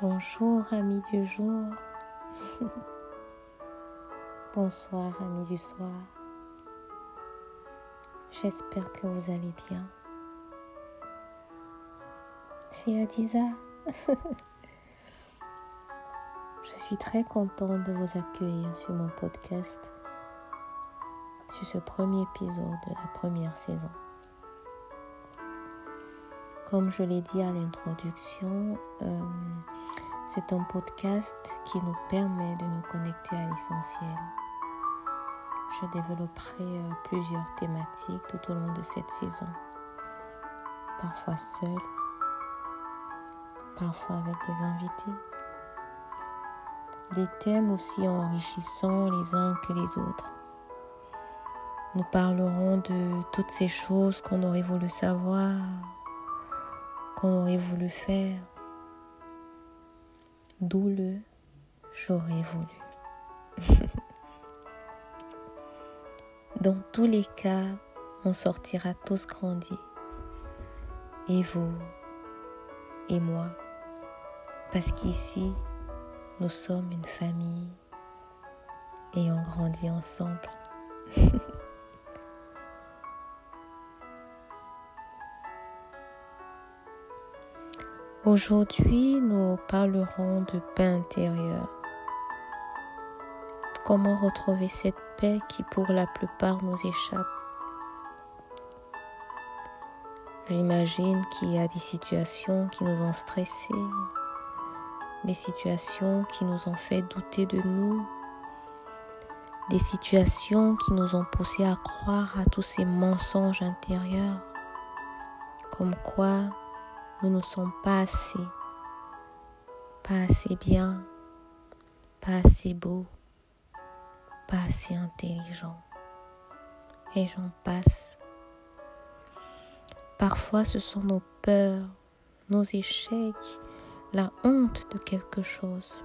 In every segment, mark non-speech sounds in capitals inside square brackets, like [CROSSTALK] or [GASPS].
Bonjour amis du jour. [LAUGHS] Bonsoir amis du soir. J'espère que vous allez bien. C'est Adiza. [LAUGHS] Je suis très contente de vous accueillir sur mon podcast, sur ce premier épisode de la première saison. Comme je l'ai dit à l'introduction, euh, c'est un podcast qui nous permet de nous connecter à l'essentiel. Je développerai euh, plusieurs thématiques tout au long de cette saison, parfois seul, parfois avec des invités. Des thèmes aussi enrichissants les uns que les autres. Nous parlerons de toutes ces choses qu'on aurait voulu savoir, qu'on aurait voulu faire, d'où le j'aurais voulu. [LAUGHS] Dans tous les cas, on sortira tous grandis. Et vous, et moi. Parce qu'ici, nous sommes une famille et on grandit ensemble. [LAUGHS] Aujourd'hui, nous parlerons de paix intérieure. Comment retrouver cette paix qui pour la plupart nous échappe? J'imagine qu'il y a des situations qui nous ont stressés, des situations qui nous ont fait douter de nous, des situations qui nous ont poussé à croire à tous ces mensonges intérieurs, comme quoi nous ne sommes pas assez, pas assez bien, pas assez beau, pas assez intelligent. Et j'en passe. Parfois ce sont nos peurs, nos échecs, la honte de quelque chose.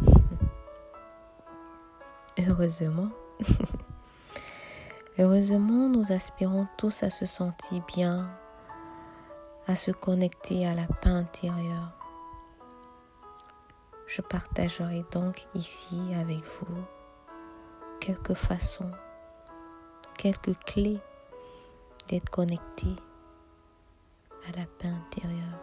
[LAUGHS] Heureusement, [LAUGHS] heureusement, nous aspirons tous à se sentir bien, à se connecter à la paix intérieure. Je partagerai donc ici avec vous quelques façons, quelques clés d'être connecté à la paix intérieure.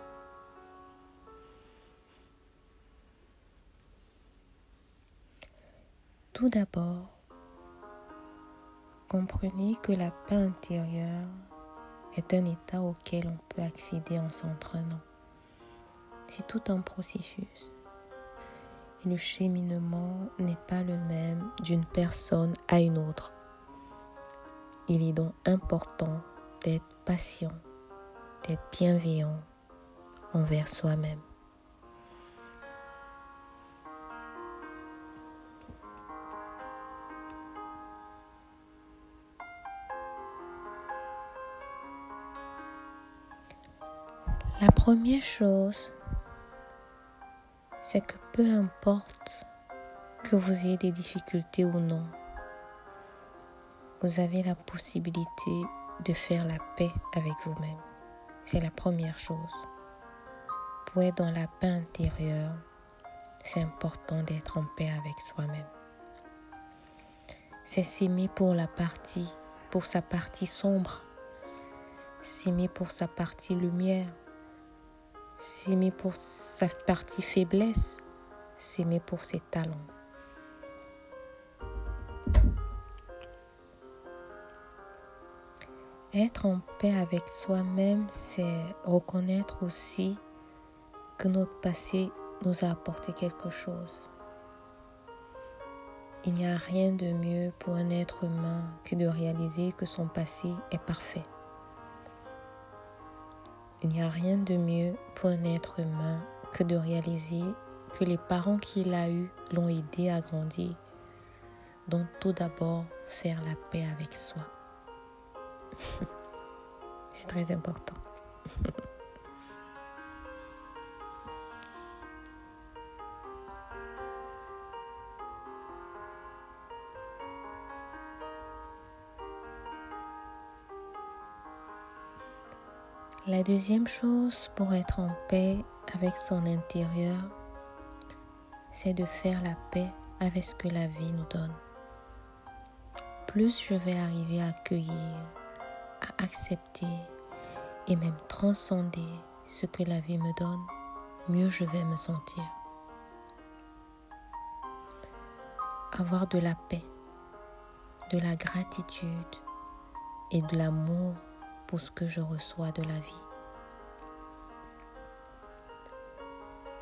Tout d'abord, comprenez que la paix intérieure est un état auquel on peut accéder en s'entraînant. C'est tout un processus. Et le cheminement n'est pas le même d'une personne à une autre. Il est donc important d'être patient, d'être bienveillant envers soi-même. Première chose, c'est que peu importe que vous ayez des difficultés ou non, vous avez la possibilité de faire la paix avec vous-même. C'est la première chose. Pour être dans la paix intérieure, c'est important d'être en paix avec soi-même. C'est s'aimer pour la partie, pour sa partie sombre, s'aimer pour sa partie lumière, s'aimer pour sa partie faiblesse, s'aimer pour ses talents. Être en paix avec soi-même, c'est reconnaître aussi que notre passé nous a apporté quelque chose. Il n'y a rien de mieux pour un être humain que de réaliser que son passé est parfait. Il n'y a rien de mieux pour un être humain que de réaliser que les parents qu'il a eus l'ont aidé à grandir. Donc tout d'abord, faire la paix avec soi. [LAUGHS] C'est très important. [LAUGHS] La deuxième chose pour être en paix avec son intérieur, c'est de faire la paix avec ce que la vie nous donne. Plus je vais arriver à accueillir, à accepter et même transcender ce que la vie me donne, mieux je vais me sentir. Avoir de la paix, de la gratitude et de l'amour pour ce que je reçois de la vie.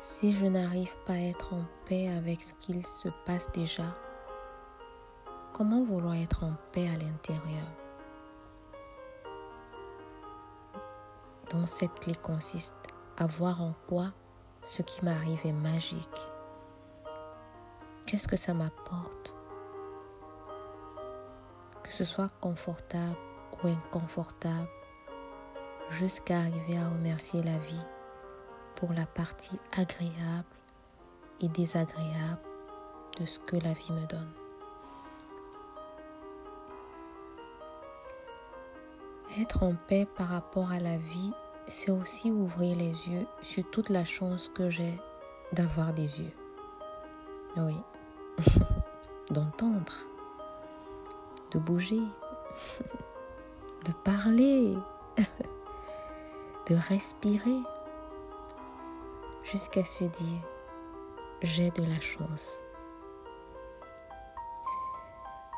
Si je n'arrive pas à être en paix avec ce qu'il se passe déjà, comment vouloir être en paix à l'intérieur? Donc cette clé consiste à voir en quoi ce qui m'arrive est magique. Qu'est-ce que ça m'apporte? Que ce soit confortable ou inconfortable, jusqu'à arriver à remercier la vie pour la partie agréable et désagréable de ce que la vie me donne. Être en paix par rapport à la vie, c'est aussi ouvrir les yeux sur toute la chance que j'ai d'avoir des yeux. Oui, [LAUGHS] d'entendre, de bouger, [LAUGHS] de parler, [LAUGHS] respirer, jusqu'à se dire, j'ai de la chance.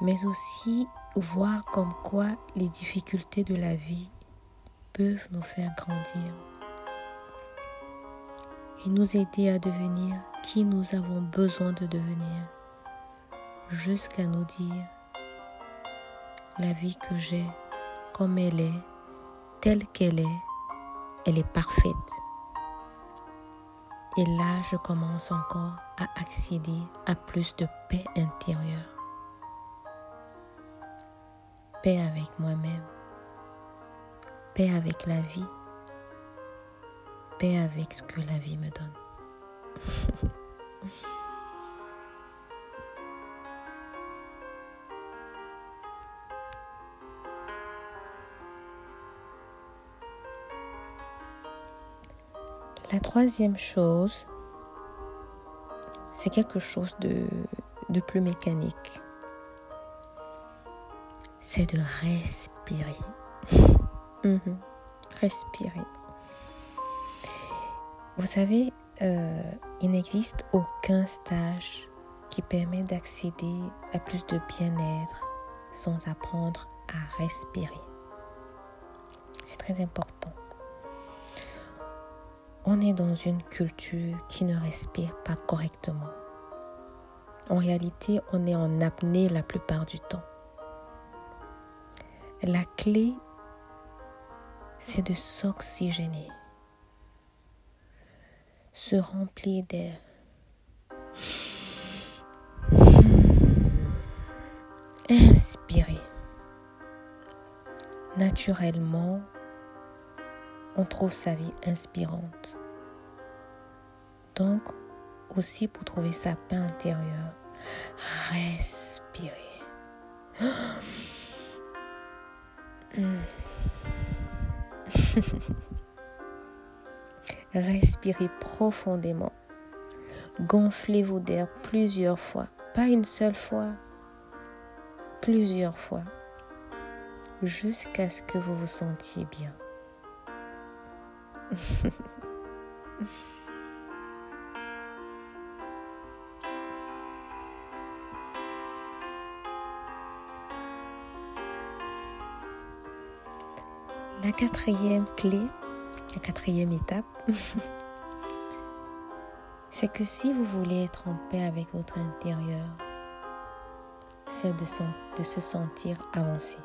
Mais aussi voir comme quoi les difficultés de la vie peuvent nous faire grandir et nous aider à devenir qui nous avons besoin de devenir, jusqu'à nous dire la vie que j'ai comme elle est, telle qu'elle est, elle est parfaite. Et là, je commence encore à accéder à plus de paix intérieure paix avec moi-même, paix avec la vie, paix avec ce que la vie me donne. [LAUGHS] La troisième chose, c'est quelque chose de, de plus mécanique c'est de respirer. [LAUGHS] Mhm. Respirer. Vous savez, euh, il n'existe aucun stage qui permet d'accéder à plus de bien-être sans apprendre à respirer. C'est très important. On est dans une culture qui ne respire pas correctement. En réalité, on est en apnée la plupart du temps. La clé, c'est de s'oxygéner, se remplir d'air. Inspirer. Naturellement, on trouve sa vie inspirante. Donc, aussi pour trouver sa paix intérieure, respirer. [GASPS] Respirez profondément. Gonflez-vous d'air plusieurs fois, pas une seule fois, plusieurs fois, jusqu'à ce que vous vous sentiez bien. La quatrième clé, la quatrième étape, [LAUGHS] c'est que si vous voulez être en paix avec votre intérieur, c'est de, se sentir avancé.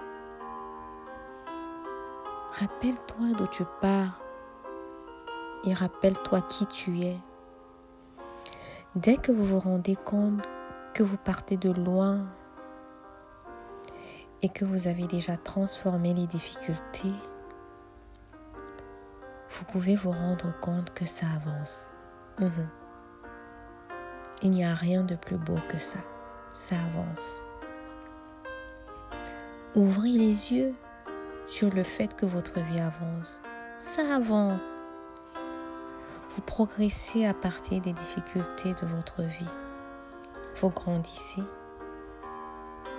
Rappelle-toi d'où tu pars et rappelle-toi qui tu es. Dès que vous vous rendez compte que vous partez de loin et que vous avez déjà transformé les difficultés vous pouvez vous rendre compte que ça avance. Mhm. Il n'y a rien de plus beau que ça. Ça avance. Ouvrez les yeux sur le fait que votre vie avance. Ça avance. Vous progressez à partir des difficultés de votre vie. vous grandissez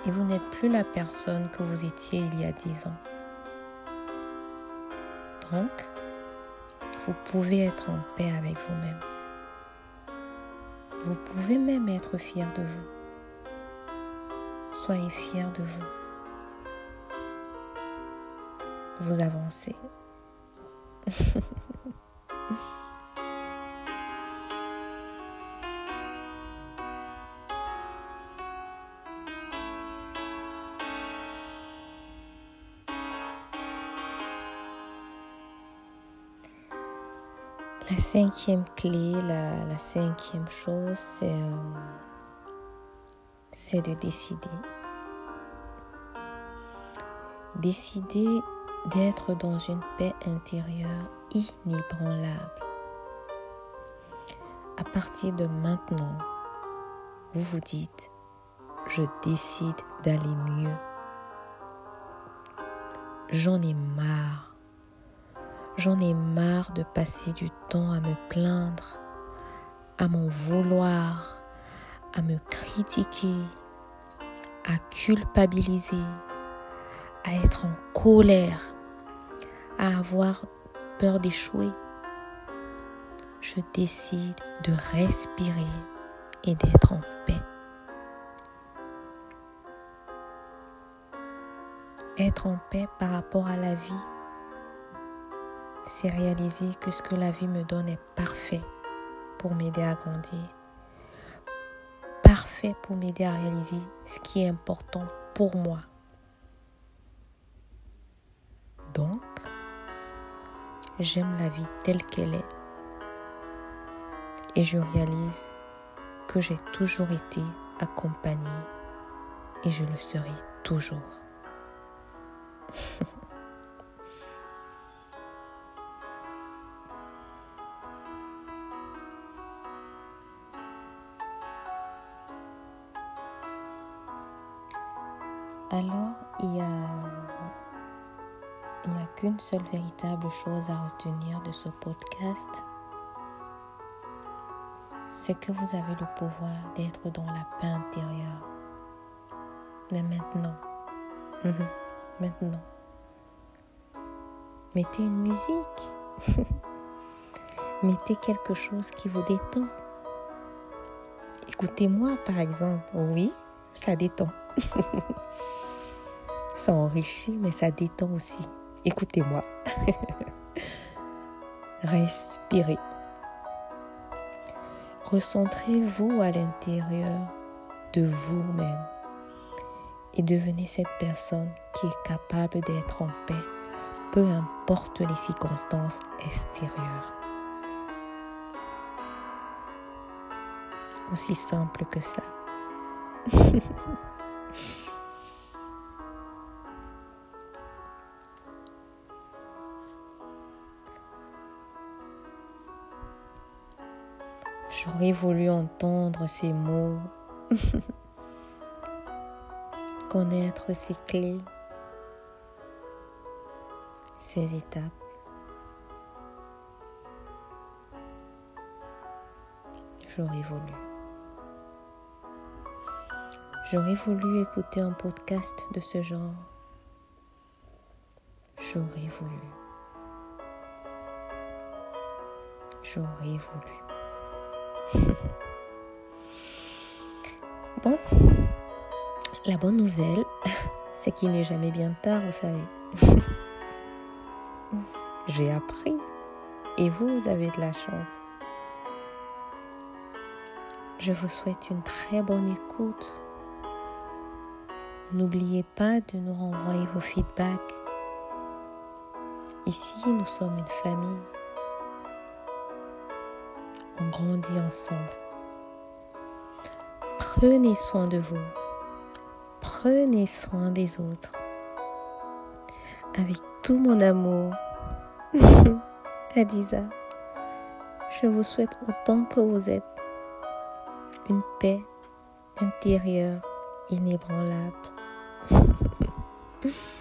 et vous n'êtes plus la personne que vous étiez il y a dix ans. Donc, vous pouvez être en paix avec vous-même. Vous pouvez même être fier de vous. Soyez fier de vous. Vous avancez. [LAUGHS] cinquième clé, la, cinquième chose, euh, c'est de décider. Décider d'être dans une paix intérieure inébranlable. À partir de maintenant, vous vous dites, je décide d'aller mieux. J'en ai marre J'en ai marre de passer du temps à me plaindre, à m'en vouloir, à me critiquer, à culpabiliser, à être en colère, à avoir peur d'échouer. Je décide de respirer et d'être en paix. Être en paix par rapport à la vie c'est réaliser que ce que la vie me donne est parfait pour m'aider à grandir. Parfait pour m'aider à réaliser ce qui est important pour moi. Donc, j'aime la vie telle qu'elle est. Et je réalise que j'ai toujours été accompagnée et je le serai toujours. [LAUGHS] Alors, il n'y a, a qu'une seule véritable chose à retenir de ce podcast. C'est que vous avez le pouvoir d'être dans la paix intérieure. Mais maintenant, mhm, maintenant, mettez une musique. [LAUGHS] mettez quelque chose qui vous détend. Écoutez-moi, par exemple. Oui, ça détend. [LAUGHS] ça enrichit, mais ça détend aussi. Écoutez-moi. [LAUGHS] Respirez. Recentrez-vous à l'intérieur de vous-même et devenez cette personne qui est capable d'être en paix, peu importe les circonstances extérieures. Aussi simple que ça. [LAUGHS] J'aurais voulu entendre ces mots, [LAUGHS] connaître ces clés, ces étapes. J'aurais voulu. J'aurais voulu écouter un podcast de ce genre. J'aurais voulu. J'aurais voulu. [LAUGHS] bon, la bonne nouvelle, [LAUGHS] c'est qu'il n'est jamais bien tard, vous savez. [LAUGHS] J'ai appris et vous, avez de la chance. Je vous souhaite une très bonne écoute. N'oubliez pas de nous renvoyer vos feedbacks. Ici, nous sommes une famille ensemble. Prenez soin de vous. Prenez soin des autres. Avec tout mon amour. [LAUGHS] Adiza, je vous souhaite autant que vous êtes une paix intérieure inébranlable. [LAUGHS]